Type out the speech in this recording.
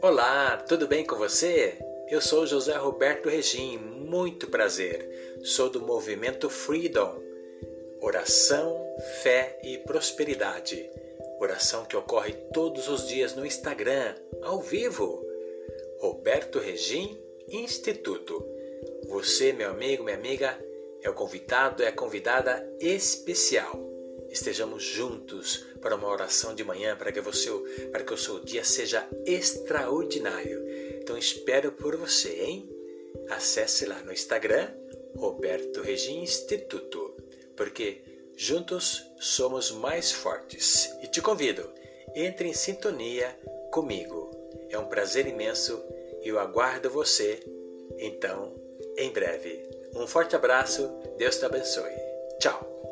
Olá, tudo bem com você? Eu sou José Roberto Regim, muito prazer. Sou do movimento Freedom. Oração, fé e prosperidade. Oração que ocorre todos os dias no Instagram, ao vivo. Roberto Regim Instituto. Você, meu amigo, minha amiga, é o convidado, é a convidada especial. Estejamos juntos para uma oração de manhã para que, você, para que o seu dia seja extraordinário. Então espero por você, hein? Acesse lá no Instagram Roberto Regim Instituto, porque juntos somos mais fortes. E te convido, entre em sintonia comigo. É um prazer imenso e eu aguardo você, então, em breve. Um forte abraço, Deus te abençoe. Tchau!